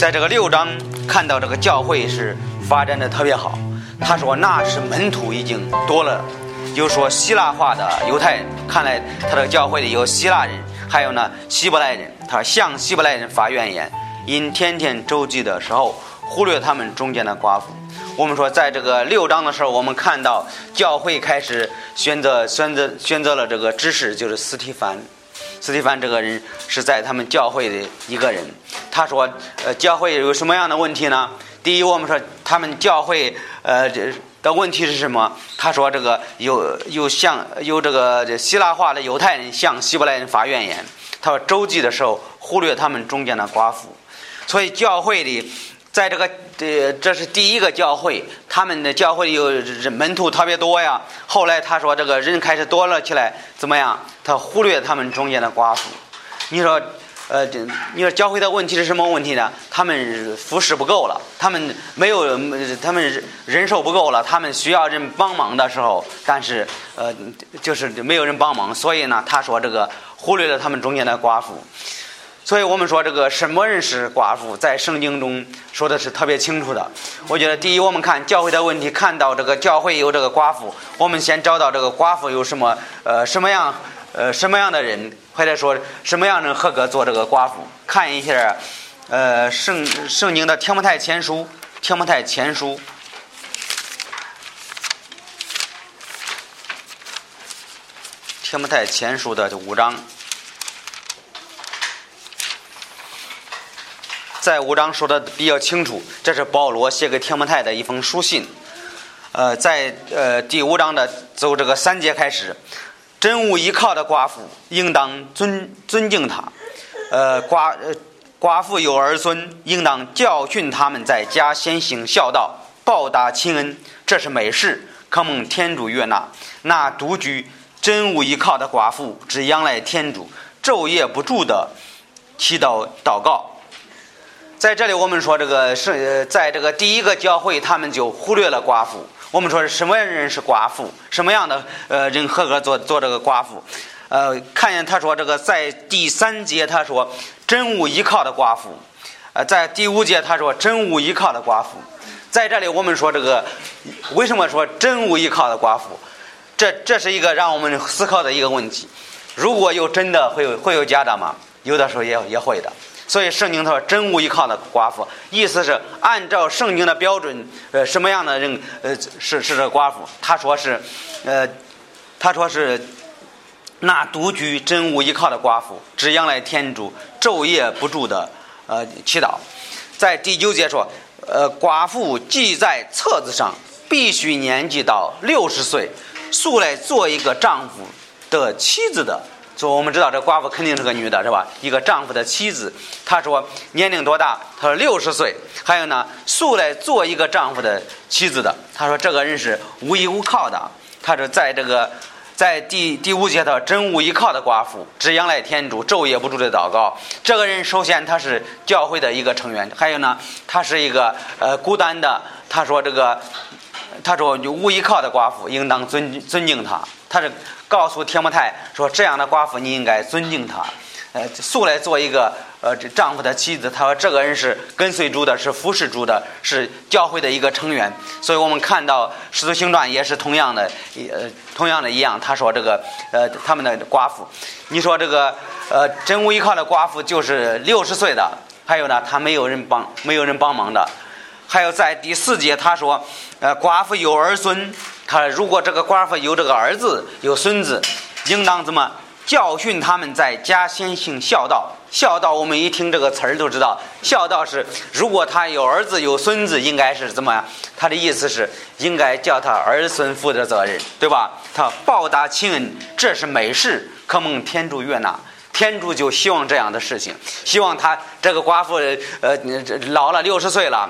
在这个六章看到这个教会是发展的特别好。他说那是门徒已经多了，就说希腊化的犹太人，看来他这个教会里有希腊人，还有呢希伯来人。他向希伯来人发怨言，因天天周济的时候忽略他们中间的寡妇。我们说在这个六章的时候，我们看到教会开始选择选择选择了这个知识，就是斯提凡。斯蒂凡这个人是在他们教会的一个人。他说：“呃，教会有什么样的问题呢？第一，我们说他们教会呃的问题是什么？他说这个有有向有这个希腊化的犹太人向希伯来人发怨言。他说周记的时候忽略他们中间的寡妇，所以教会里。”在这个呃，这是第一个教会，他们的教会有门徒特别多呀。后来他说这个人开始多了起来，怎么样？他忽略他们中间的寡妇。你说，呃，你说教会的问题是什么问题呢？他们服侍不够了，他们没有，他们人手不够了，他们需要人帮忙的时候，但是呃，就是没有人帮忙，所以呢，他说这个忽略了他们中间的寡妇。所以我们说，这个什么人是寡妇，在圣经中说的是特别清楚的。我觉得，第一，我们看教会的问题，看到这个教会有这个寡妇，我们先找到这个寡妇有什么，呃，什么样，呃，什么样的人，或者说什么样人合格做这个寡妇？看一下，呃，圣圣经的提摩太前书，提摩太前书，提摩太前书的五章。在五章说的比较清楚，这是保罗写给天摩太的一封书信。呃，在呃第五章的走这个三节开始，真无依靠的寡妇应当尊尊敬他。呃，寡寡妇有儿孙，应当教训他们在家先行孝道，报答亲恩，这是美事，可蒙天主悦纳。那独居真无依靠的寡妇，只仰赖天主，昼夜不住的祈祷祷告。在这里，我们说这个是，在这个第一个教会，他们就忽略了寡妇。我们说是什么人是寡妇？什么样的呃人合格做做这个寡妇？呃，看见他说这个在第三节他说真无依靠的寡妇，呃，在第五节他说真无依靠的寡妇。在这里，我们说这个为什么说真无依靠的寡妇？这这是一个让我们思考的一个问题。如果有真的，会有会有假的吗？有的时候也也会的。所以圣经他说真无依靠的寡妇，意思是按照圣经的标准，呃，什么样的人，呃，是是这寡妇？他说是，呃，他说是那独居真无依靠的寡妇，只仰赖天主，昼夜不住的呃祈祷。在第九节说，呃，寡妇记在册子上，必须年纪到六十岁，素来做一个丈夫的妻子的。说我们知道这寡妇肯定是个女的，是吧？一个丈夫的妻子。她说年龄多大？她说六十岁。还有呢，素来做一个丈夫的妻子的。她说这个人是无依无靠的。她说在这个在第第五节的真无依靠的寡妇，只仰赖天主，昼夜不住的祷告。这个人首先他是教会的一个成员，还有呢，他是一个呃孤单的。他说这个，他说无依靠的寡妇应当尊尊敬他。他是。告诉铁木太说：“这样的寡妇你应该尊敬她，呃，素来做一个呃丈夫的妻子。”他说：“这个人是跟随主的，是服侍主的，是教会的一个成员。”所以我们看到《使徒行传》也是同样的，呃，同样的一样。他说：“这个呃，他们的寡妇，你说这个呃，真无依靠的寡妇就是六十岁的，还有呢，他没有人帮，没有人帮忙的。还有在第四节他说，呃，寡妇有儿孙。”他如果这个寡妇有这个儿子有孙子，应当怎么教训他们在家先行孝道？孝道我们一听这个词儿都知道，孝道是如果他有儿子有孙子，应该是怎么样？他的意思是应该叫他儿孙负责责任，对吧？他报答亲恩，这是美事，可蒙天主悦纳。天主就希望这样的事情，希望他这个寡妇呃老了六十岁了。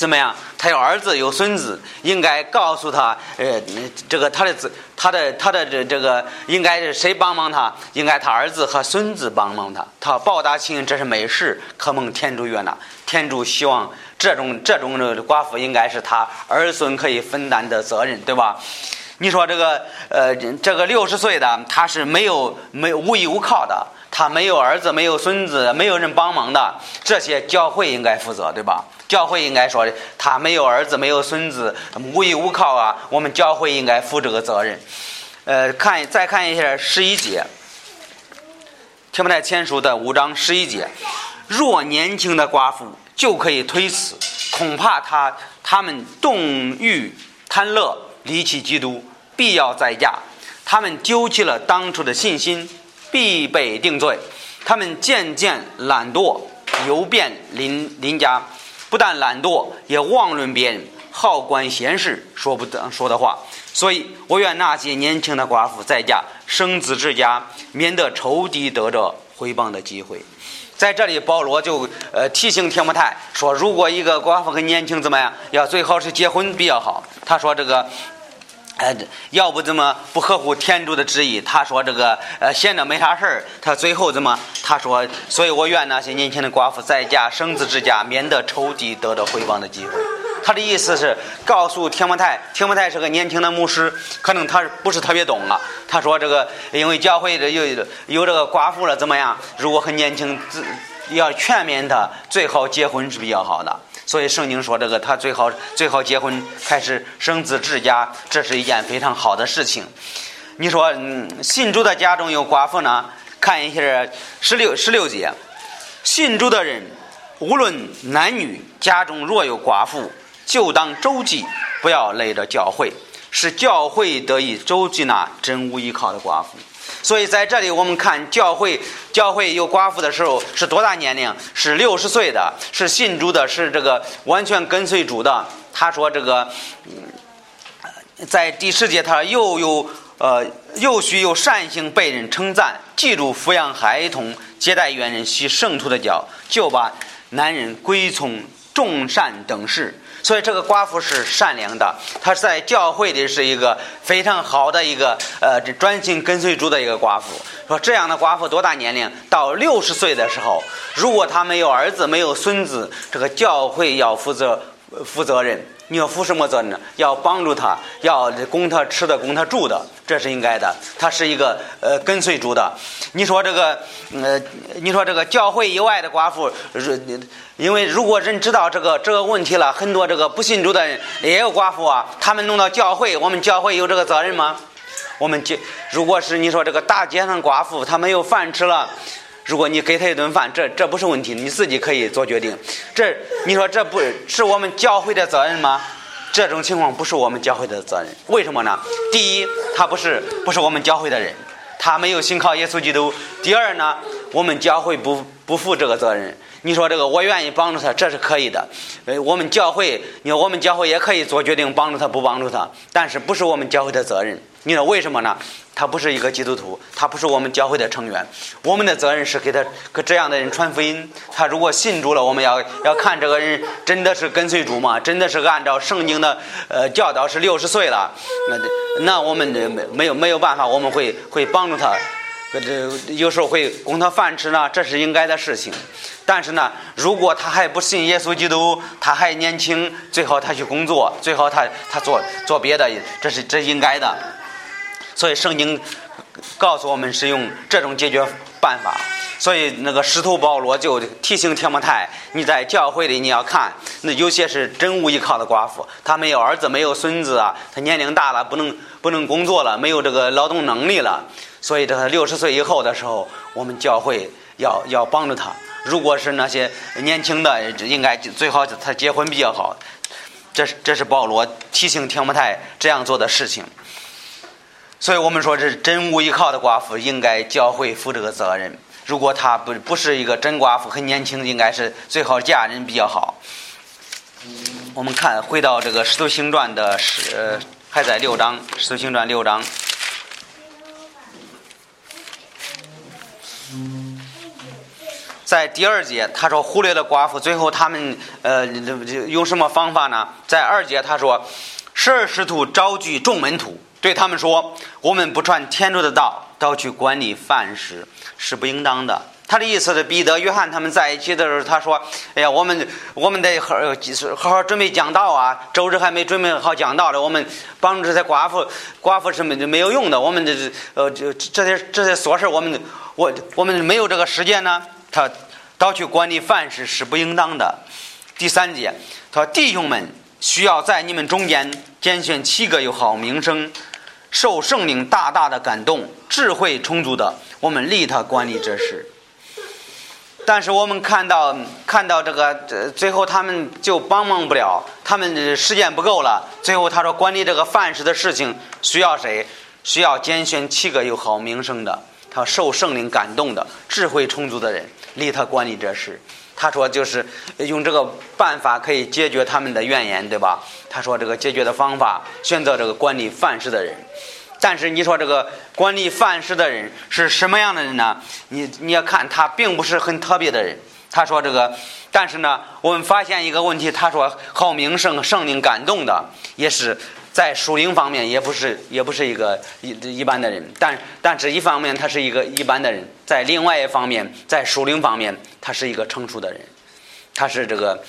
怎么样？他有儿子有孙子，应该告诉他，呃，这个他的子，他的他的这这个应该是谁帮忙他？应该他儿子和孙子帮忙他。他报答亲，这是美事，可蒙天主悦纳。天主希望这种这种的寡妇，应该是他儿孙可以分担的责任，对吧？你说这个，呃，这个六十岁的他是没有没无依无靠的。他没有儿子，没有孙子，没有人帮忙的，这些教会应该负责，对吧？教会应该说的他没有儿子，没有孙子，无依无靠啊，我们教会应该负这个责任。呃，看再看一下十一节，《天不太签书》的五章十一节，若年轻的寡妇就可以推辞，恐怕他他们动欲贪乐，离弃基督，必要再嫁。他们丢弃了当初的信心，必被定罪。他们渐渐懒惰，游遍邻邻家，不但懒惰，也妄论别人，好管闲事，说不得说的话。所以我愿那些年轻的寡妇在家生子之家，免得仇敌得着回谤的机会。在这里，保罗就呃提醒提摩太说，如果一个寡妇很年轻，怎么样？要最好是结婚比较好。他说这个。呃，要不怎么不合乎天主的旨意？他说这个呃闲着没啥事儿，他最后怎么？他说，所以我愿那些年轻的寡妇在家生子之家，免得仇敌得到回报的机会。他的意思是告诉天摩太，天摩太是个年轻的牧师，可能他不是特别懂啊。他说这个因为教会的有有这个寡妇了，怎么样？如果很年轻，要劝勉他，最好结婚是比较好的。所以圣经说这个，他最好最好结婚，开始生子治家，这是一件非常好的事情。你说，嗯，信主的家中有寡妇呢？看一下十六十六节，信主的人无论男女，家中若有寡妇，就当周济，不要累着教会，使教会得以周济那真无依靠的寡妇。所以在这里，我们看教会，教会有寡妇的时候是多大年龄？是六十岁的，是信主的，是这个完全跟随主的。他说这个，在第十节，他又有呃，又许有善行被人称赞，记住抚养孩童，接待远人，洗圣徒的脚，就把男人归从众善等事。所以这个寡妇是善良的，她在教会里是一个非常好的一个呃，专心跟随主的一个寡妇。说这样的寡妇多大年龄？到六十岁的时候，如果她没有儿子没有孙子，这个教会要负责负责任。你要负什么责任呢？要帮助他，要供他吃的，供他住的，这是应该的。他是一个呃跟随主的。你说这个呃，你说这个教会以外的寡妇，因为如果人知道这个这个问题了，很多这个不信主的人也有寡妇啊，他们弄到教会，我们教会有这个责任吗？我们教如果是你说这个大街上寡妇，她没有饭吃了。如果你给他一顿饭，这这不是问题，你自己可以做决定。这你说这不是我们教会的责任吗？这种情况不是我们教会的责任，为什么呢？第一，他不是不是我们教会的人，他没有信靠耶稣基督。第二呢，我们教会不不负这个责任。你说这个我愿意帮助他，这是可以的。呃，我们教会，你说我们教会也可以做决定，帮助他不帮助他，但是不是我们教会的责任。你说为什么呢？他不是一个基督徒，他不是我们教会的成员。我们的责任是给他给这样的人传福音。他如果信主了，我们要要看这个人真的是跟随主吗？真的是按照圣经的呃教导是六十岁了，那那我们没没有没有办法，我们会会帮助他。这有时候会供他饭吃呢，这是应该的事情。但是呢，如果他还不信耶稣基督，他还年轻，最好他去工作，最好他他做做别的，这是这应该的。所以圣经告诉我们是用这种解决办法。所以那个使徒保罗就提醒提摩太，你在教会里你要看，那有些是真无依靠的寡妇，她没有儿子，没有孙子啊，她年龄大了，不能不能工作了，没有这个劳动能力了。所以，这个六十岁以后的时候，我们教会要要帮助他。如果是那些年轻的，应该最好他结婚比较好。这是这是保罗提醒提摩太这样做的事情。所以我们说，这真无依靠的寡妇应该教会负这个责任。如果她不不是一个真寡妇，很年轻，应该是最好嫁人比较好。我们看回到这个《使徒行传》的十，还在六章，《使徒行传》六章。在第二节，他说忽略了寡妇，最后他们呃用什么方法呢？在二节他说，十二使徒招聚众门徒，对他们说：“我们不传天主的道，倒去管理饭食，是不应当的。”他的意思是，彼得、约翰他们在一起的时候，他说：“哎呀，我们我们得好好好准备讲道啊！周日还没准备好讲道呢，我们帮助这些寡妇，寡妇是没没有用的。我们这呃这这些这些琐事，我们。”我我们没有这个时间呢，他倒去管理饭食是不应当的。第三节，他说弟兄们需要在你们中间拣选七个有好名声、受圣灵大大的感动、智慧充足的，我们立他管理这事。但是我们看到看到这个，最后他们就帮忙不了，他们时间不够了。最后他说管理这个饭食的事情需要谁？需要拣选七个有好名声的，他受圣灵感动的、智慧充足的人，立他管理这事。他说就是用这个办法可以解决他们的怨言，对吧？他说这个解决的方法，选择这个管理范式的人。但是你说这个管理范式的人是什么样的人呢？你你要看他并不是很特别的人。他说这个，但是呢，我们发现一个问题。他说好名声、圣灵感动的，也是在属灵方面也不是也不是一个一一般的人。但但是一方面他是一个一般的人，在另外一方面，在属灵方面他是一个成熟的人，他是这个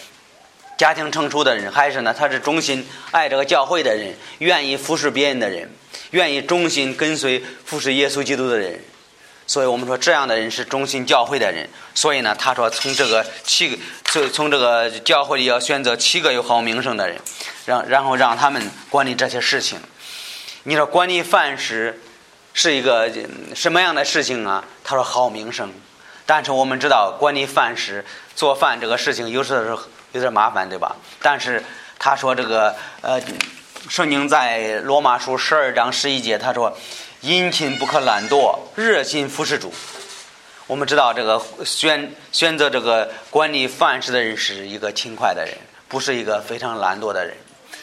家庭成熟的人，还是呢他是忠心爱这个教会的人，愿意服侍别人的人。愿意忠心跟随服侍耶稣基督的人，所以我们说这样的人是忠心教会的人。所以呢，他说从这个七个，从从这个教会里要选择七个有好名声的人，让然后让他们管理这些事情。你说管理饭食是一个什么样的事情啊？他说好名声，但是我们知道管理饭食做饭这个事情有时候有点麻烦，对吧？但是他说这个呃。圣经在罗马书十二章十一节，他说：“殷勤不可懒惰，热心服侍主。”我们知道，这个选选择这个管理饭食的人是一个勤快的人，不是一个非常懒惰的人。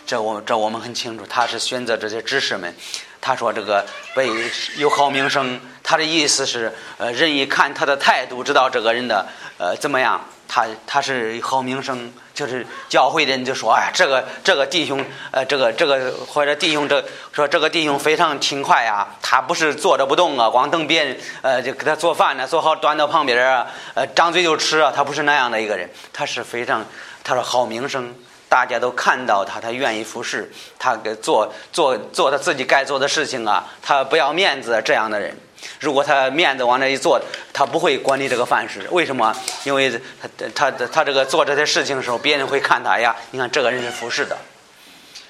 这我这我们很清楚，他是选择这些知识们。他说：“这个被有好名声。”他的意思是，呃，人一看他的态度，知道这个人的呃怎么样。他他是好名声，就是教会的人就说：“哎，这个这个弟兄，呃，这个这个或者弟兄这说这个弟兄非常勤快啊，他不是坐着不动啊，光等别人呃就给他做饭呢，做好端到旁边啊，呃张嘴就吃啊，他不是那样的一个人，他是非常他说好名声，大家都看到他，他愿意服侍，他给做做做他自己该做的事情啊，他不要面子这样的人。”如果他面子往那一坐，他不会管理这个饭食。为什么？因为他他他这个做这些事情的时候，别人会看他呀。你看这个人是服侍的，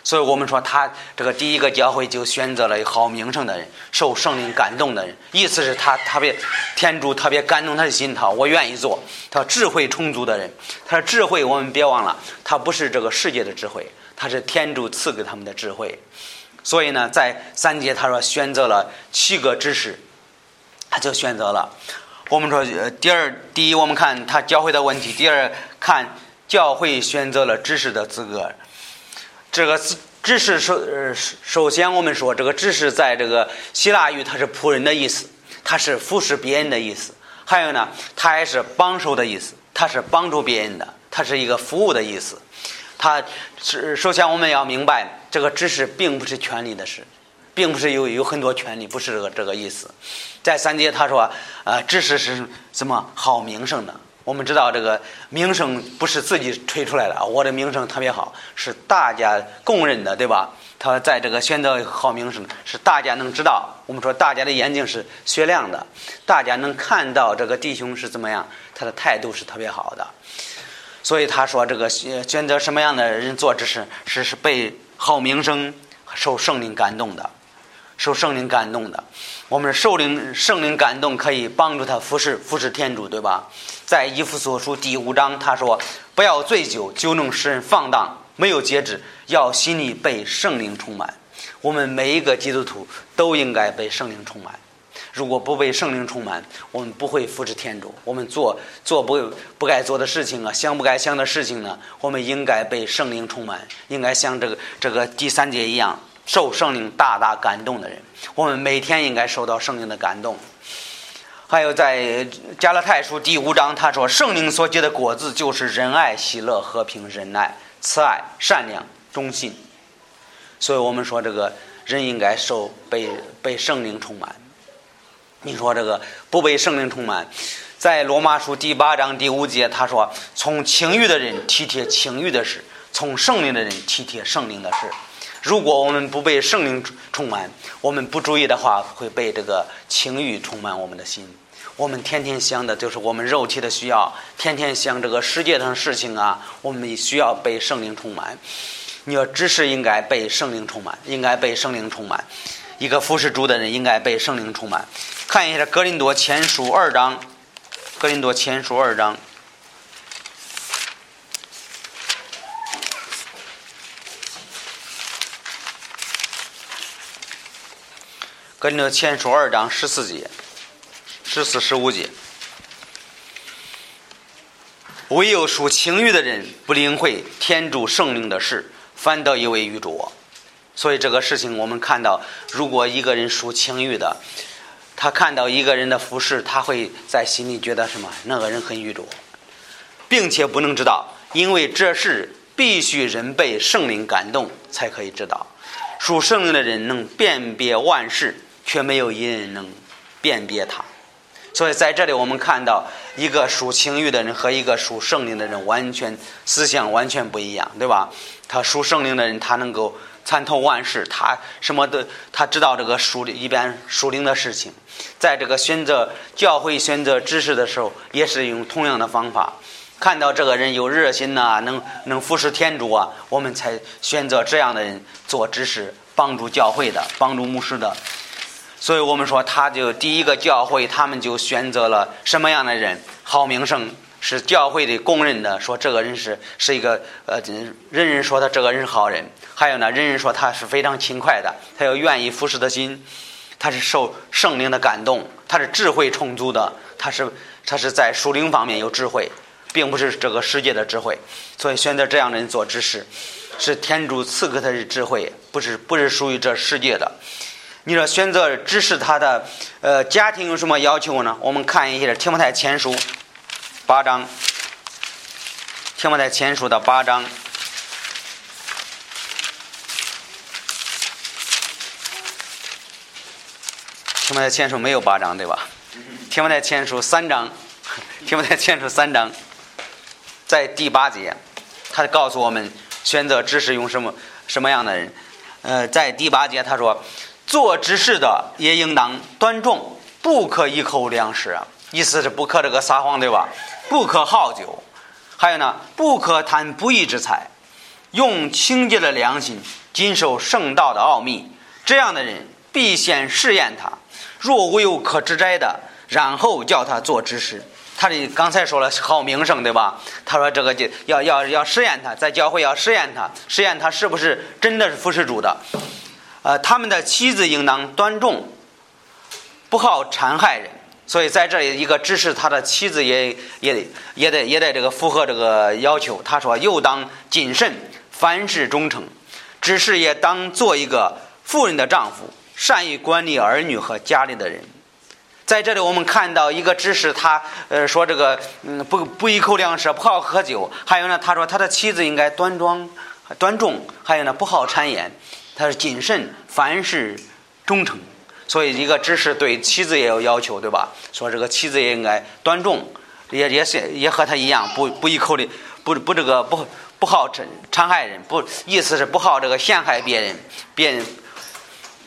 所以我们说他这个第一个教会就选择了好名声的人，受圣灵感动的人。意思是他特别天主特别感动他的心，他我愿意做。他智慧充足的人，他说智慧，我们别忘了，他不是这个世界的智慧，他是天主赐给他们的智慧。所以呢，在三节他说选择了七个知识。他就选择了。我们说，呃，第二，第一，我们看他教会的问题；第二，看教会选择了知识的资格。这个知识首，呃，首先我们说，这个知识在这个希腊语，它是仆人的意思，它是服侍别人的意思。还有呢，它还是帮手的意思，它是帮助别人的，它是一个服务的意思。它是首先我们要明白，这个知识并不是权利的事。并不是有有很多权利，不是这个这个意思。在三节他说，呃，知识是什么好名声的？我们知道这个名声不是自己吹出来的，我的名声特别好，是大家公认的，对吧？他在这个选择好名声，是大家能知道。我们说大家的眼睛是雪亮的，大家能看到这个弟兄是怎么样，他的态度是特别好的。所以他说，这个选择什么样的人做知识，是是被好名声、受圣灵感动的。受圣灵感动的，我们受灵圣灵感动可以帮助他服侍服侍天主，对吧？在以弗所书第五章，他说：“不要醉酒，酒能使人放荡，没有节制，要心里被圣灵充满。”我们每一个基督徒都应该被圣灵充满。如果不被圣灵充满，我们不会服侍天主。我们做做不不该做的事情啊，想不该想的事情呢？我们应该被圣灵充满，应该像这个这个第三节一样。受圣灵大大感动的人，我们每天应该受到圣灵的感动。还有在加拉太书第五章，他说：“圣灵所结的果子就是仁爱、喜乐、和平、忍耐、慈爱、善良、忠信。”所以我们说，这个人应该受被被圣灵充满。你说这个不被圣灵充满，在罗马书第八章第五节，他说：“从情欲的人体贴情欲的事，从圣灵的人体贴圣灵的事。”如果我们不被圣灵充满，我们不注意的话，会被这个情欲充满我们的心。我们天天想的就是我们肉体的需要，天天想这个世界上事情啊，我们需要被圣灵充满。你要知识应该被圣灵充满，应该被圣灵充满。一个服侍主的人应该被圣灵充满。看一下《格林多前书》二章，《格林多前书》二章，《格林多前书》二章十四节。十四、十五节，唯有属情欲的人不领会天主圣灵的事，反倒以为愚拙。所以这个事情，我们看到，如果一个人属情欲的，他看到一个人的服饰，他会在心里觉得什么？那个人很愚拙，并且不能知道，因为这事必须人被圣灵感动才可以知道。属圣灵的人能辨别万事，却没有一人能辨别他。所以在这里，我们看到一个属情欲的人和一个属圣灵的人，完全思想完全不一样，对吧？他属圣灵的人，他能够参透万事，他什么的，他知道这个属一边属灵的事情。在这个选择教会、选择知识的时候，也是用同样的方法。看到这个人有热心呐，能能服侍天主啊，我们才选择这样的人做知识，帮助教会的，帮助牧师的。所以我们说，他就第一个教会，他们就选择了什么样的人？好名声是教会的公认的，说这个人是是一个呃，人人说他这个人是好人。还有呢，人人说他是非常勤快的，他有愿意服侍的心，他是受圣灵的感动，他是智慧充足的，他是他是在属灵方面有智慧，并不是这个世界的智慧。所以选择这样的人做执事，是天主赐给他的智慧，不是不是属于这世界的。你说选择支持他的呃家庭有什么要求呢？我们看一下《提摩太前书》八章，《提摩太前书》的八章，《提摩太前书》没有八章对吧？《提摩太前书》三章，《提摩太前书》三章，在第八节，他告诉我们选择知识用什么什么样的人？呃，在第八节他说。做执事的也应当端重，不可一口两食！意思是不可这个撒谎，对吧？不可好酒，还有呢，不可贪不义之财，用清洁的良心谨守圣道的奥秘。这样的人必先试验他，若无有可指摘的，然后叫他做执事。他的刚才说了好名声，对吧？他说这个就要要要试验他，在教会要试验他，试验他是不是真的是服侍主的。呃，他们的妻子应当端重，不好残害人。所以在这里，一个指示他的妻子也也得也得也得这个符合这个要求。他说：“又当谨慎，凡事忠诚，只是也当做一个妇人的丈夫，善于管理儿女和家里的人。”在这里，我们看到一个知识，他呃说这个嗯不不一口粮食，不好喝酒。还有呢，他说他的妻子应该端庄端重，还有呢不好谗言。他是谨慎，凡事忠诚，所以一个知识对妻子也有要求，对吧？说这个妻子也应该端重，也也是也和他一样，不不一口的，不不这个不不好残残害人，不意思是不好这个陷害别人，别人。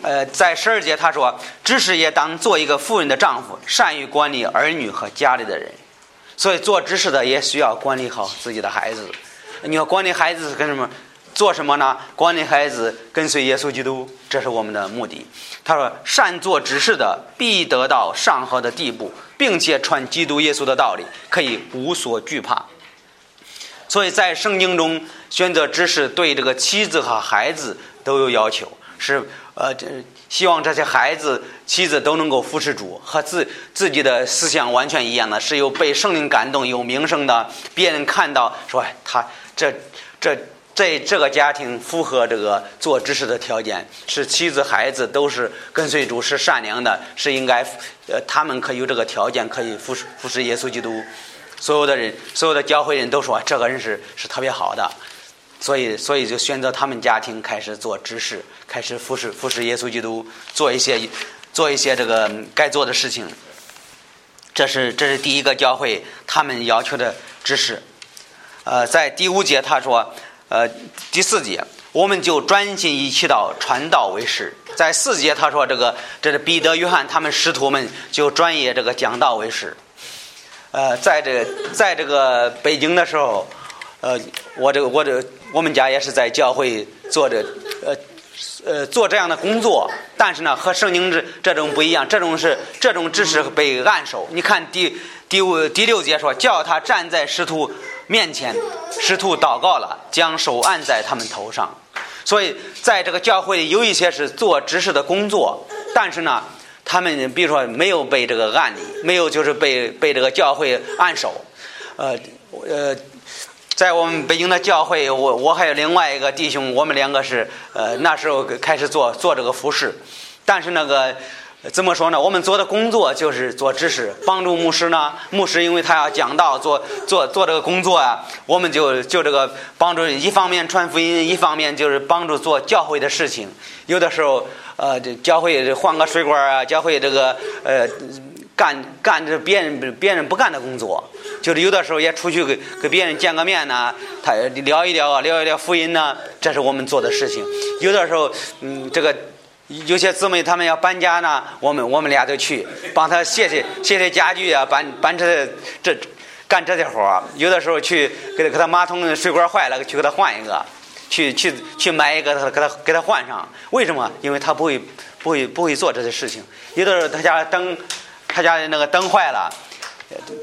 呃，在十二节他说，知识也当做一个富人的丈夫，善于管理儿女和家里的人，所以做知识的也需要管理好自己的孩子。你要管理孩子是干什么？做什么呢？管理孩子，跟随耶稣基督，这是我们的目的。他说：“善做执事的，必得到上好的地步，并且传基督耶稣的道理，可以无所惧怕。”所以在圣经中选择知识，对这个妻子和孩子都有要求，是呃，希望这些孩子、妻子都能够扶持主，和自自己的思想完全一样的，是有被圣灵感动、有名声的，别人看到说他这这。在这个家庭符合这个做知识的条件，是妻子孩子都是跟随主，是善良的，是应该，呃，他们可以有这个条件，可以服侍服侍耶稣基督。所有的人，所有的教会人都说这个人是是特别好的，所以所以就选择他们家庭开始做知识，开始服侍服侍耶稣基督，做一些做一些这个该做的事情。这是这是第一个教会他们要求的知识。呃，在第五节他说。呃，第四节，我们就专心以祈祷传道为事。在四节他说这个这是彼得、约翰他们师徒们就专业这个讲道为事。呃，在这在这个北京的时候，呃，我这个我这我们家也是在教会做这呃呃做这样的工作，但是呢和圣经这这种不一样，这种是这种只是被按手。你看第第五第六节说叫他站在师徒面前，师徒祷告了，将手按在他们头上。所以在这个教会有一些是做执事的工作，但是呢。他们比如说没有被这个案例，没有就是被被这个教会按手，呃呃，在我们北京的教会，我我还有另外一个弟兄，我们两个是呃那时候开始做做这个服饰，但是那个怎么说呢？我们做的工作就是做知识，帮助牧师呢。牧师因为他要讲道，做做做这个工作啊，我们就就这个帮助，一方面传福音，一方面就是帮助做教会的事情，有的时候。呃，教会换个水管啊，教会这个呃干干这别人别人不干的工作，就是有的时候也出去给给别人见个面呐，他聊一聊啊，聊一聊福音呐，这是我们做的事情。有的时候，嗯，这个有些姊妹他们要搬家呢，我们我们俩就去帮他卸卸卸卸家具啊，搬搬这这干这些活儿。有的时候去给他给他马桶水管坏了，去给他换一个。去去去买一个，他给他给他换上。为什么？因为他不会不会不会做这些事情。有的时候他家灯，他家的那个灯坏了，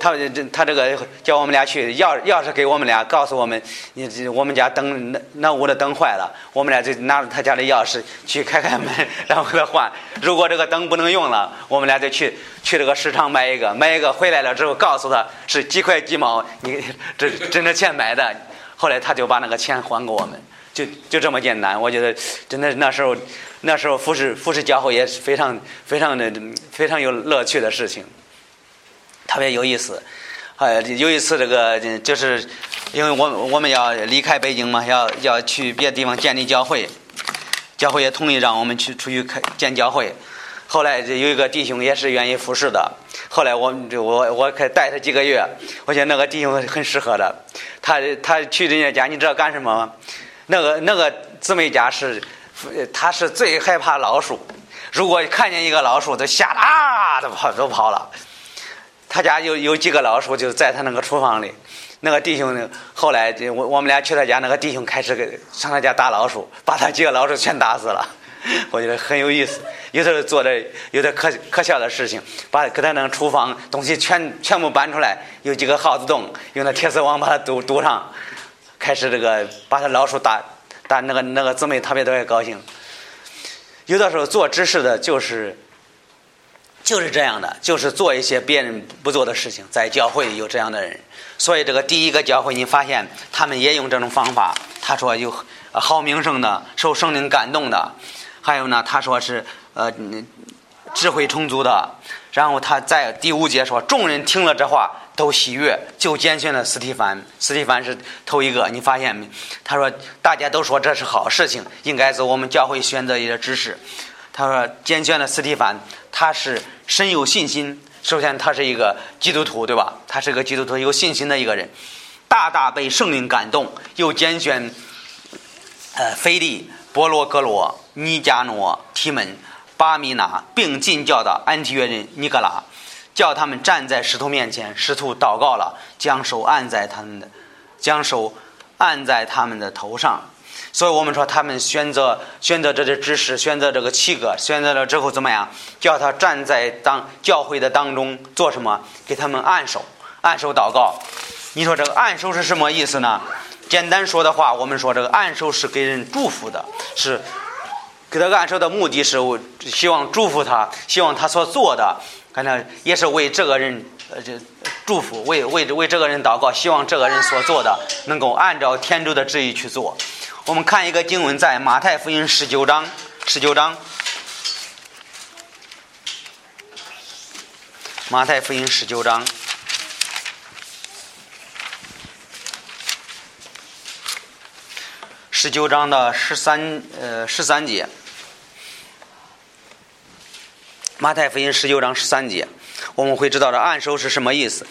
他这他这个叫我们俩去钥钥匙给我们俩，告诉我们，你我们家灯那那屋的灯坏了，我们俩就拿着他家的钥匙去开开门，然后给他换。如果这个灯不能用了，我们俩就去去这个市场买一个，买一个回来了之后告诉他是几块几毛，你这挣着钱买的。后来他就把那个钱还给我们。就就这么简单，我觉得真的那时候，那时候服侍服侍教会也是非常非常的非常有乐趣的事情，特别有意思。呃，有一次这个就是因为我我们要离开北京嘛，要要去别的地方建立教会，教会也同意让我们去出去开建教会。后来有一个弟兄也是愿意服侍的，后来我就我我可带他几个月，我觉得那个弟兄很适合的。他他去人家家，你知道干什么吗？那个那个姊妹家是，他是最害怕老鼠。如果看见一个老鼠，都吓得啊，都跑都跑了。他家有有几个老鼠，就在他那个厨房里。那个弟兄后来我我们俩去他家，那个弟兄开始给上他家打老鼠，把他几个老鼠全打死了。我觉得很有意思，有时候做的有点可可笑的事情，把给他那个厨房东西全全部搬出来，有几个耗子洞，用那铁丝网把它堵堵上。开始这个把他老鼠打打那个那个姊妹特别特别高兴。有的时候做知识的就是就是这样的，就是做一些别人不做的事情。在教会有这样的人，所以这个第一个教会你发现他们也用这种方法。他说有好名声的，受圣灵感动的，还有呢，他说是呃智慧充足的。然后他在第五节说，众人听了这话。都喜悦，就拣选了斯蒂凡。斯蒂凡是头一个，你发现没？他说，大家都说这是好事情，应该是我们教会选择一个知识。他说，拣选了斯蒂凡，他是深有信心。首先，他是一个基督徒，对吧？他是个基督徒，有信心的一个人，大大被圣灵感动，又拣选呃菲利、波罗格罗、尼加诺、提门、巴米拿，并进教的安提约人尼格拉。叫他们站在石头面前，师徒祷告了，将手按在他们的，将手按在他们的头上。所以我们说，他们选择选择这些知识，选择这个七个，选择了之后怎么样？叫他站在当教会的当中做什么？给他们按手，按手祷告。你说这个按手是什么意思呢？简单说的话，我们说这个按手是给人祝福的，是给他按手的目的是希望祝福他，希望他所做的。反正也是为这个人，呃，这祝福，为为为这个人祷告，希望这个人所做的能够按照天主的旨意去做。我们看一个经文，在马太福音十九章，十九章，马太福音十九章，十九章的十三，呃，十三节。马太福音十九章十三节，我们会知道这按手是什么意思。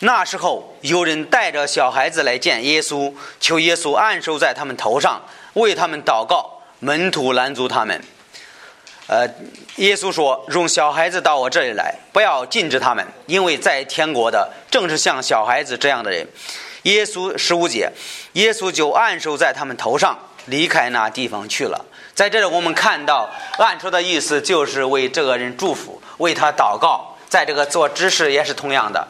那时候有人带着小孩子来见耶稣，求耶稣按手在他们头上。为他们祷告，门徒拦阻他们。呃，耶稣说：“容小孩子到我这里来，不要禁止他们，因为在天国的正是像小孩子这样的人。”耶稣十五节，耶稣就按手在他们头上，离开那地方去了。在这里，我们看到按手的意思就是为这个人祝福，为他祷告。在这个做知识也是同样的。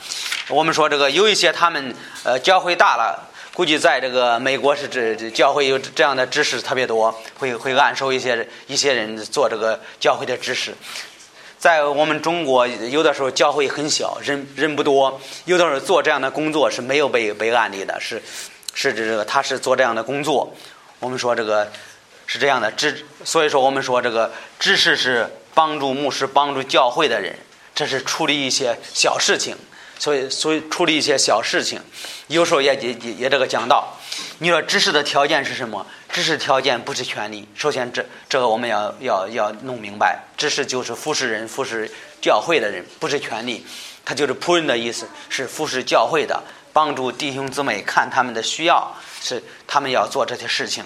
我们说这个有一些他们呃教会大了。估计在这个美国是这教会有这样的知识特别多，会会暗收一些一些人做这个教会的知识。在我们中国，有的时候教会很小，人人不多，有的时候做这样的工作是没有被被案例的，是是指这个他是做这样的工作。我们说这个是这样的知，所以说我们说这个知识是帮助牧师、帮助教会的人，这是处理一些小事情。所以，所以处理一些小事情，有时候也也也这个讲到，你说知识的条件是什么？知识条件不是权利。首先，这这个我们要要要弄明白，知识就是服侍人、服侍教会的人，不是权利。他就是仆人的意思，是服侍教会的，帮助弟兄姊妹看他们的需要，是他们要做这些事情。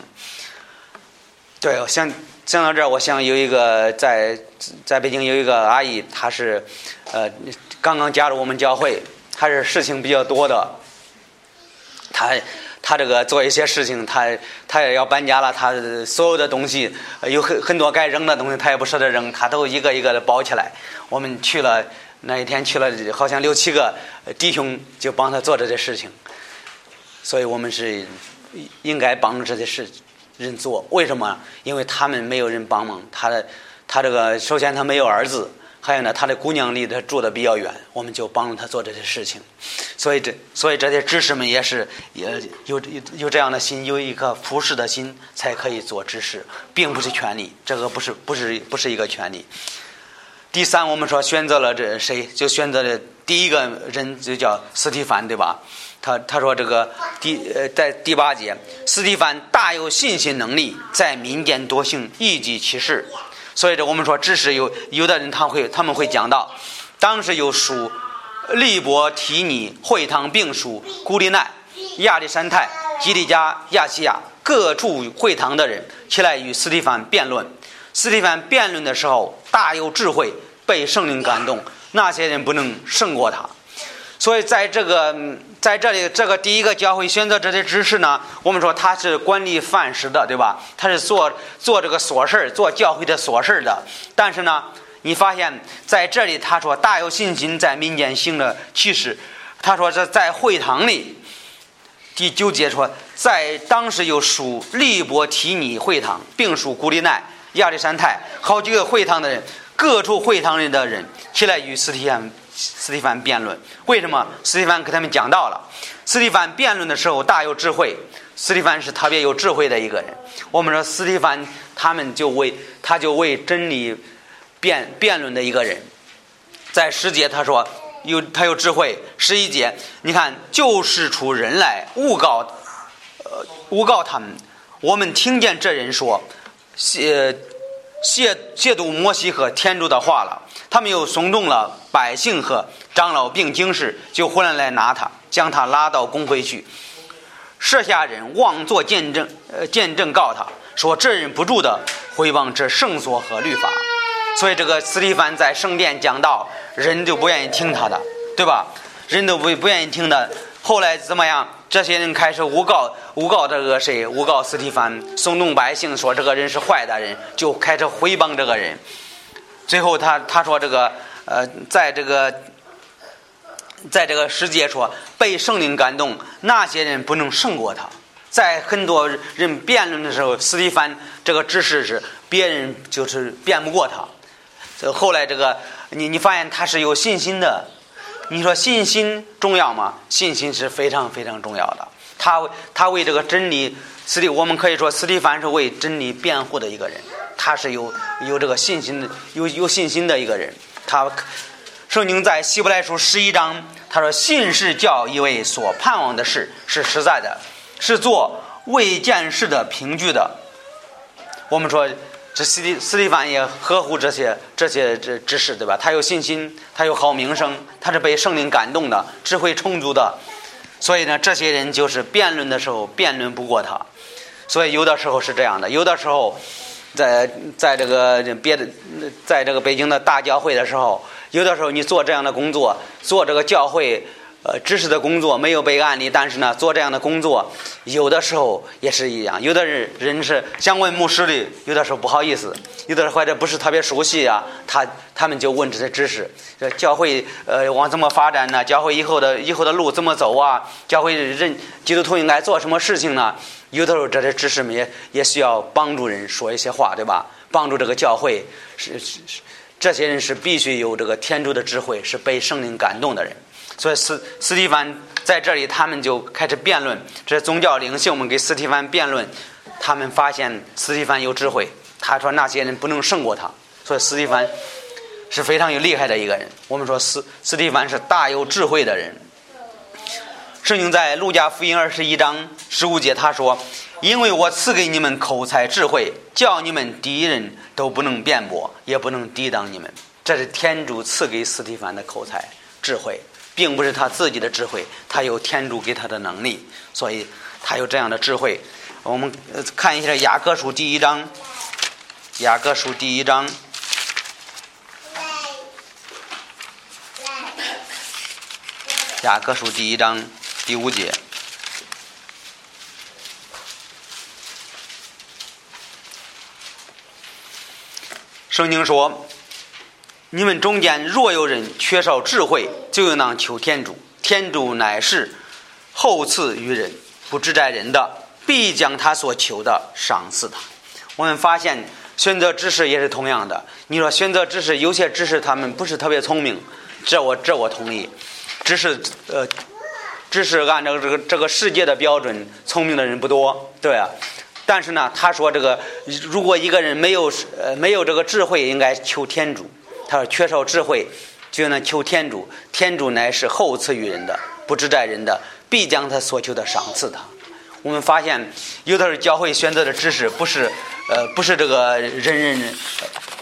对，我想讲到这儿，我想有一个在在北京有一个阿姨，她是呃。刚刚加入我们教会，还是事情比较多的。她他这个做一些事情，他他也要搬家了，他所有的东西有很很多该扔的东西，他也不舍得扔，他都一个一个的包起来。我们去了那一天去了，好像六七个弟兄就帮他做这些事情。所以我们是应该帮助这些事人做。为什么？因为他们没有人帮忙。他的他这个首先他没有儿子。还有呢，他的姑娘离他住的比较远，我们就帮助他做这些事情。所以这，所以这些知识们也是也有有有这样的心，有一颗服侍的心，才可以做知识，并不是权利。这个不是不是不是一个权利。第三，我们说选择了这谁，就选择了第一个人，就叫斯蒂凡，对吧？他他说这个第呃在第八节，斯蒂凡大有信心能力，在民间多行一级奇事。所以，这我们说，知识有有的人他会他们会讲到，当时有属利伯提尼会堂并属古利奈亚历山泰基利加亚细亚各处会堂的人起来与斯蒂凡辩论。斯蒂凡辩论的时候大有智慧，被圣灵感动，那些人不能胜过他。所以，在这个在这里，这个第一个教会选择这些知识呢，我们说他是管理范式的，对吧？他是做做这个琐事儿，做教会的琐事儿的。但是呢，你发现在这里，他说大有信心在民间行的其实，他说这在会堂里，第九节说，在当时有属利伯提尼会堂，并属古利奈、亚历山泰好几个会堂的人，各处会堂里的人起来与斯提安。斯蒂凡辩论，为什么斯蒂凡给他们讲到了？斯蒂凡辩论的时候大有智慧，斯蒂凡是特别有智慧的一个人。我们说斯蒂凡，他们就为他就为真理辩辩论的一个人。在十节他说有他有智慧，十一节你看救世出人来诬告，呃诬告他们。我们听见这人说，亵亵亵渎摩西和天主的话了。他们又怂动了百姓和长老并经士，就忽然来拿他，将他拉到公会去。设下人妄作见证，呃，见证告他说这人不住的回谤这圣所和律法。所以这个斯蒂凡在圣殿讲道，人就不愿意听他的，对吧？人都不不愿意听的。后来怎么样？这些人开始诬告，诬告这个谁？诬告斯蒂凡，松动百姓说这个人是坏的人，就开始毁谤这个人。最后，他他说这个呃，在这个，在这个世界说被圣灵感动，那些人不能胜过他。在很多人辩论的时候，斯蒂凡这个知识是别人就是辩不过他。这后来这个你你发现他是有信心的。你说信心重要吗？信心是非常非常重要的。他他为这个真理，斯蒂我们可以说斯蒂凡是为真理辩护的一个人。他是有有这个信心的，有有信心的一个人。他圣经在希伯来书十一章，他说：“信是叫一位所盼望的事是实在的，是做未见事的凭据的。”我们说，这斯蒂斯蒂凡也呵护这些这些这知识，对吧？他有信心，他有好名声，他是被圣灵感动的，智慧充足的。所以呢，这些人就是辩论的时候辩论不过他。所以有的时候是这样的，有的时候，在在这个别的，在这个北京的大教会的时候，有的时候你做这样的工作，做这个教会。呃，知识的工作没有被案例，但是呢，做这样的工作，有的时候也是一样。有的人人是想问牧师的，有的时候不好意思，有的或者不是特别熟悉啊，他他们就问这些知识。教会呃往怎么发展呢？教会以后的以后的路怎么走啊？教会人基督徒应该做什么事情呢？有的时候这些知识们也也需要帮助人说一些话，对吧？帮助这个教会是是是，这些人是必须有这个天主的智慧，是被圣灵感动的人。所以斯斯蒂凡在这里，他们就开始辩论。这宗教领袖们给斯蒂凡辩论，他们发现斯蒂凡有智慧。他说那些人不能胜过他，所以斯蒂凡是非常有厉害的一个人。我们说斯斯蒂凡是大有智慧的人。圣经在路加福音二十一章十五节他说：“因为我赐给你们口才智慧，叫你们敌人都不能辩驳，也不能抵挡你们。”这是天主赐给斯蒂凡的口才智慧。并不是他自己的智慧，他有天主给他的能力，所以他有这样的智慧。我们看一下《雅各书》第一章，《雅各书》第一章，《雅各书》第一章第五节，圣经说。你们中间若有人缺少智慧，就应当求天主。天主乃是厚赐于人，不知在人的，必将他所求的赏赐他。我们发现选择知识也是同样的。你说选择知识，有些知识他们不是特别聪明，这我这我同意。知识呃，知识按照这个这个世界的标准，聪明的人不多，对啊。但是呢，他说这个如果一个人没有呃没有这个智慧，应该求天主。他说：“缺少智慧，就能求天主。天主乃是厚赐于人的，不知在人的，必将他所求的赏赐他。”我们发现，有的时候教会选择的知识不是，呃，不是这个人人，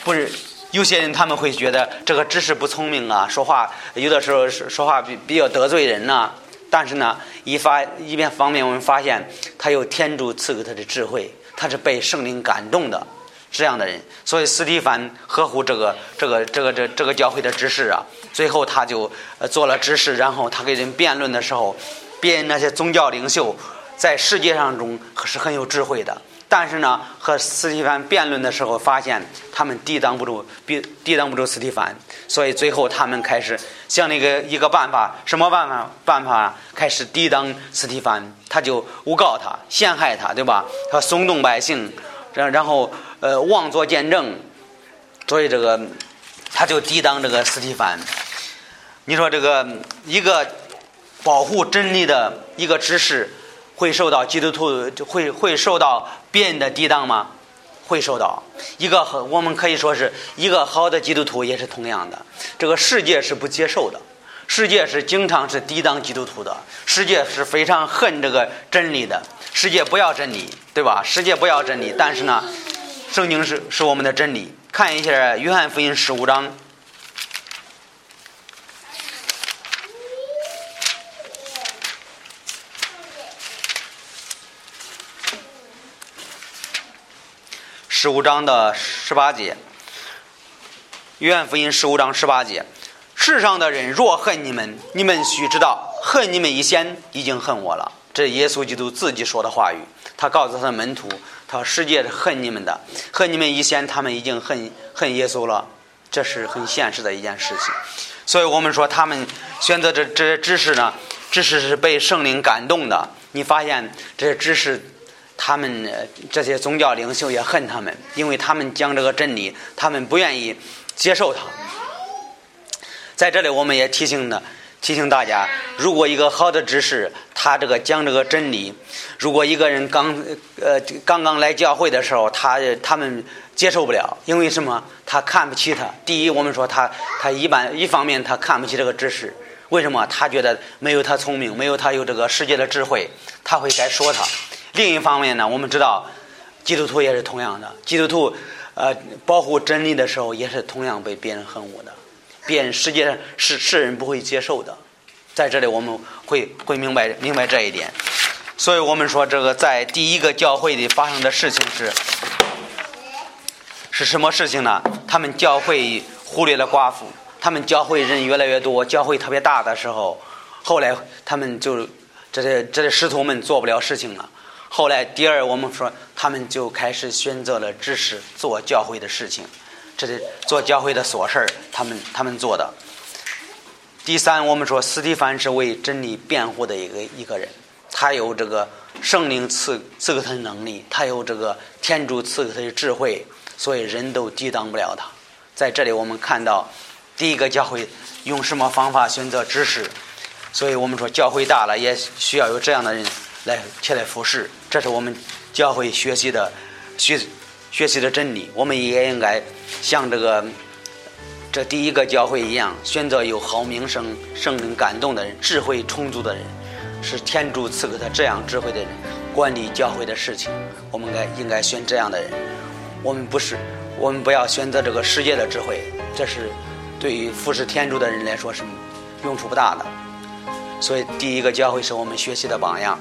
不是有些人他们会觉得这个知识不聪明啊，说话有的时候说话比比较得罪人呐。但是呢，一发一边方面，我们发现他有天主赐给他的智慧，他是被圣灵感动的。这样的人，所以斯蒂凡呵护这个这个这个这这个教会的知识啊，最后他就做了知识，然后他跟人辩论的时候，辩那些宗教领袖在世界上中是很有智慧的，但是呢，和斯蒂凡辩论的时候，发现他们抵挡不住，抵抵挡不住斯蒂凡，所以最后他们开始想那个一个办法，什么办法？办法开始抵挡斯蒂凡，他就诬告他，陷害他，对吧？他耸动百姓，然然后。呃，妄作见证，所以这个他就抵挡这个斯蒂凡。你说这个一个保护真理的一个知识，会受到基督徒会会受到别人的抵挡吗？会受到。一个我们可以说是一个好的基督徒也是同样的。这个世界是不接受的，世界是经常是抵挡基督徒的，世界是非常恨这个真理的，世界不要真理，对吧？世界不要真理，但是呢？圣经是是我们的真理。看一下《约翰福音》十五章，十五章的十八节。《约翰福音》十五章十八节：世上的人若恨你们，你们须知道，恨你们以前已经恨我了。这耶稣基督自己说的话语。他告诉他的门徒。他世界是恨你们的，恨你们以前，他们已经恨恨耶稣了，这是很现实的一件事情。所以我们说，他们选择这这些知识呢，知识是被圣灵感动的。你发现这些知识，他们这些宗教领袖也恨他们，因为他们讲这个真理，他们不愿意接受它。在这里，我们也提醒的。提醒大家，如果一个好的知识，他这个讲这个真理，如果一个人刚呃刚刚来教会的时候，他他们接受不了，因为什么？他看不起他。第一，我们说他他一般一方面他看不起这个知识，为什么？他觉得没有他聪明，没有他有这个世界的智慧，他会该说他。另一方面呢，我们知道基督徒也是同样的，基督徒呃保护真理的时候，也是同样被别人恨恶的。便世界上是世人不会接受的，在这里我们会会明白明白这一点，所以我们说，这个在第一个教会里发生的事情是是什么事情呢？他们教会忽略了寡妇，他们教会人越来越多，教会特别大的时候，后来他们就这些这些师徒们做不了事情了。后来第二，我们说他们就开始选择了知识做教会的事情，这是做教会的琐事儿，他们他们做的。第三，我们说斯蒂凡是为真理辩护的一个一个人，他有这个圣灵赐赐给他的能力，他有这个天主赐给他的智慧，所以人都抵挡不了他。在这里，我们看到第一个教会用什么方法选择知识，所以我们说教会大了也需要有这样的人。来前来服侍，这是我们教会学习的学学习的真理。我们也应该像这个这第一个教会一样，选择有好名声、圣灵感动的人、智慧充足的人，是天主赐给他这样智慧的人管理教会的事情。我们该应该选这样的人。我们不是，我们不要选择这个世界的智慧，这是对于服侍天主的人来说是用处不大的。所以，第一个教会是我们学习的榜样。